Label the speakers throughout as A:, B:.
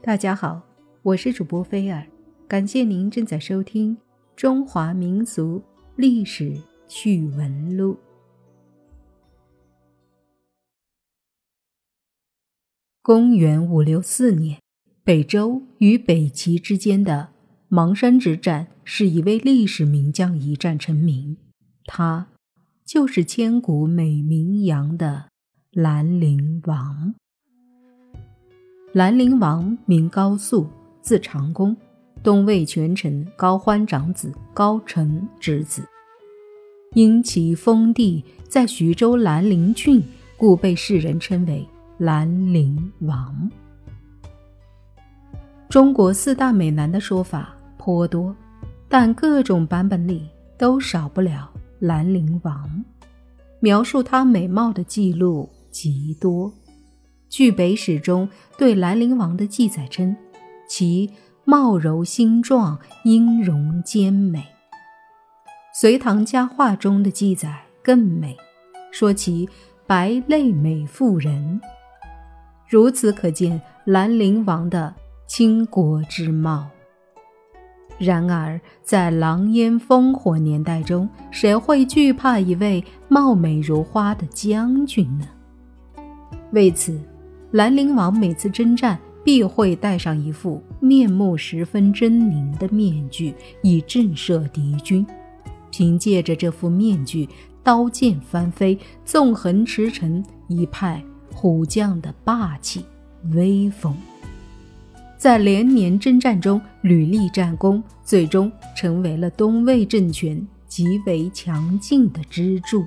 A: 大家好，我是主播菲尔，感谢您正在收听《中华民俗历史趣闻录》。公元五六四年，北周与北齐之间的邙山之战，是一位历史名将一战成名，他就是千古美名扬的兰陵王。兰陵王名高肃，字长公，东魏权臣高欢长子、高澄之子。因其封地在徐州兰陵郡，故被世人称为兰陵王。中国四大美男的说法颇多，但各种版本里都少不了兰陵王。描述他美貌的记录极多。据北史中对兰陵王的记载称，其貌柔心壮，音容兼美。《隋唐佳话》中的记载更美，说其白泪美妇人。如此可见兰陵王的倾国之貌。然而，在狼烟烽火年代中，谁会惧怕一位貌美如花的将军呢？为此。兰陵王每次征战必会戴上一副面目十分狰狞的面具，以震慑敌军。凭借着这副面具，刀剑翻飞，纵横驰骋，一派虎将的霸气威风。在连年征战中屡立战功，最终成为了东魏政权极为强劲的支柱。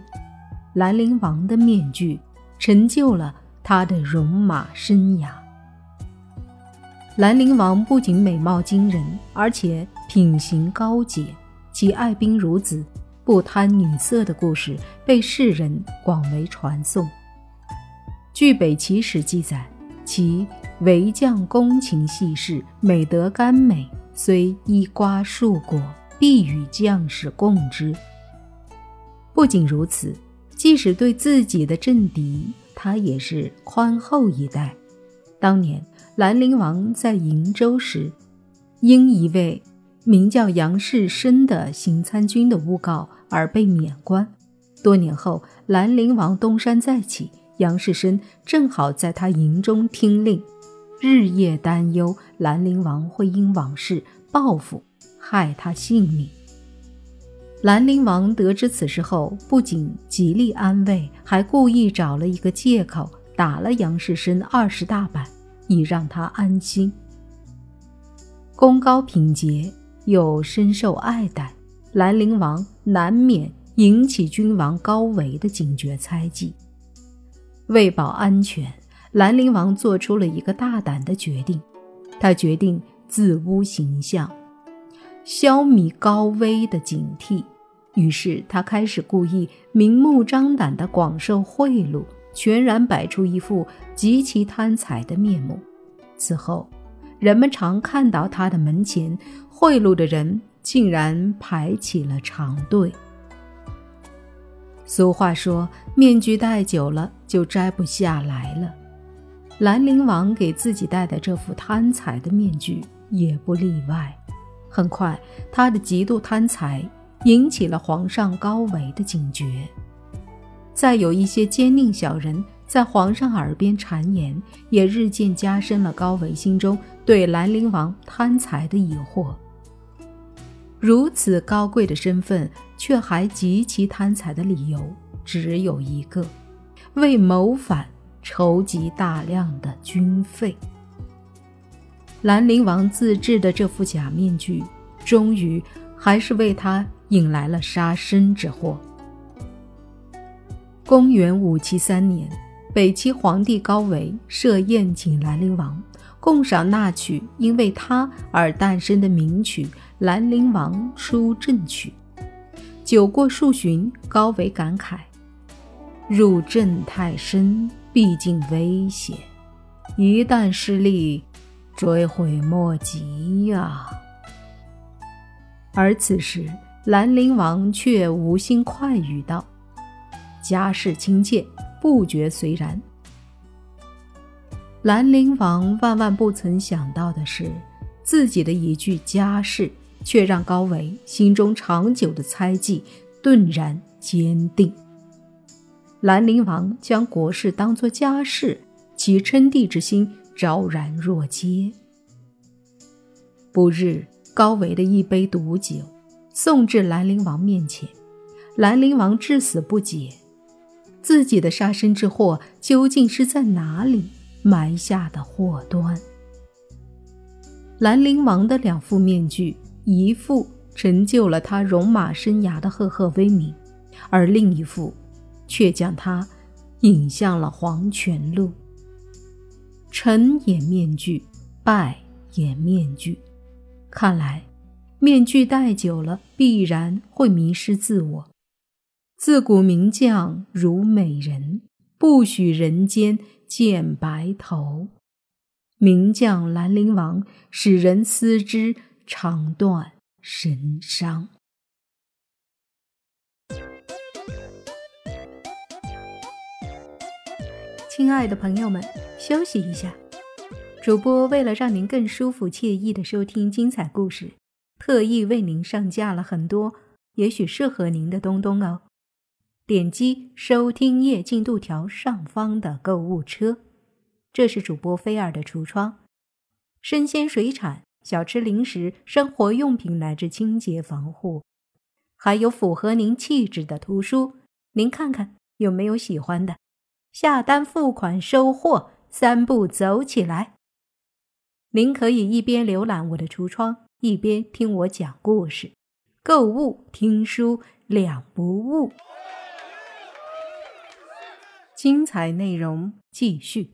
A: 兰陵王的面具成就了。他的戎马生涯。兰陵王不仅美貌惊人，而且品行高洁，其爱兵如子、不贪女色的故事被世人广为传颂。据北齐史记载，其为将恭勤细事，美德甘美，虽衣瓜数果，必与将士共之。不仅如此，即使对自己的政敌。他也是宽厚一代。当年兰陵王在瀛州时，因一位名叫杨士深的行参军的诬告而被免官。多年后，兰陵王东山再起，杨士深正好在他营中听令，日夜担忧兰陵王会因往事报复，害他性命。兰陵王得知此事后，不仅极力安慰，还故意找了一个借口打了杨士深二十大板，以让他安心。功高品节又深受爱戴，兰陵王难免引起君王高维的警觉猜忌。为保安全，兰陵王做出了一个大胆的决定，他决定自污形象，消弭高威的警惕。于是他开始故意明目张胆地广受贿赂，全然摆出一副极其贪财的面目。此后，人们常看到他的门前，贿赂的人竟然排起了长队。俗话说：“面具戴久了就摘不下来了。”兰陵王给自己戴的这副贪财的面具也不例外。很快，他的极度贪财。引起了皇上高维的警觉，再有一些奸佞小人在皇上耳边谗言，也日渐加深了高维心中对兰陵王贪财的疑惑。如此高贵的身份，却还极其贪财的理由，只有一个：为谋反筹集大量的军费。兰陵王自制的这副假面具，终于还是为他。引来了杀身之祸。公元五七三年，北齐皇帝高维设宴请兰陵王，共赏纳曲，因为他而诞生的名曲《兰陵王出阵曲》。酒过数巡，高维感慨：“入阵太深，毕竟危险，一旦失利，追悔莫及呀。”而此时。兰陵王却无心快语道：“家事亲切，不觉虽然。”兰陵王万万不曾想到的是，自己的一句家事，却让高维心中长久的猜忌顿然坚定。兰陵王将国事当作家事，其称帝之心昭然若揭。不日，高维的一杯毒酒送至兰陵王面前，兰陵王至死不解，自己的杀身之祸究竟是在哪里埋下的祸端？兰陵王的两副面具，一副成就了他戎马生涯的赫赫威名，而另一副。却将他引向了黄泉路。成也面具，败也面具。看来，面具戴久了，必然会迷失自我。自古名将如美人，不许人间见白头。名将兰陵王，使人思之肠断神伤。亲爱的朋友们，休息一下。主播为了让您更舒服惬意的收听精彩故事，特意为您上架了很多也许适合您的东东哦。点击收听页进度条上方的购物车，这是主播菲儿的橱窗，生鲜水产、小吃零食、生活用品乃至清洁防护，还有符合您气质的图书，您看看有没有喜欢的？下单付款收货，三步走起来。您可以一边浏览我的橱窗，一边听我讲故事，购物听书两不误。精彩内容继续。